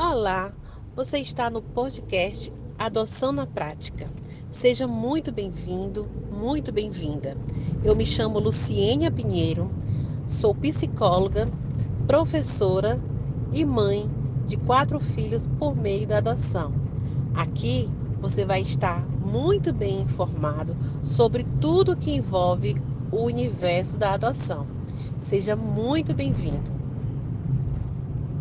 Olá, você está no podcast Adoção na Prática. Seja muito bem-vindo, muito bem-vinda. Eu me chamo Luciênia Pinheiro, sou psicóloga, professora e mãe de quatro filhos por meio da adoção. Aqui você vai estar muito bem informado sobre tudo que envolve o universo da adoção. Seja muito bem-vindo.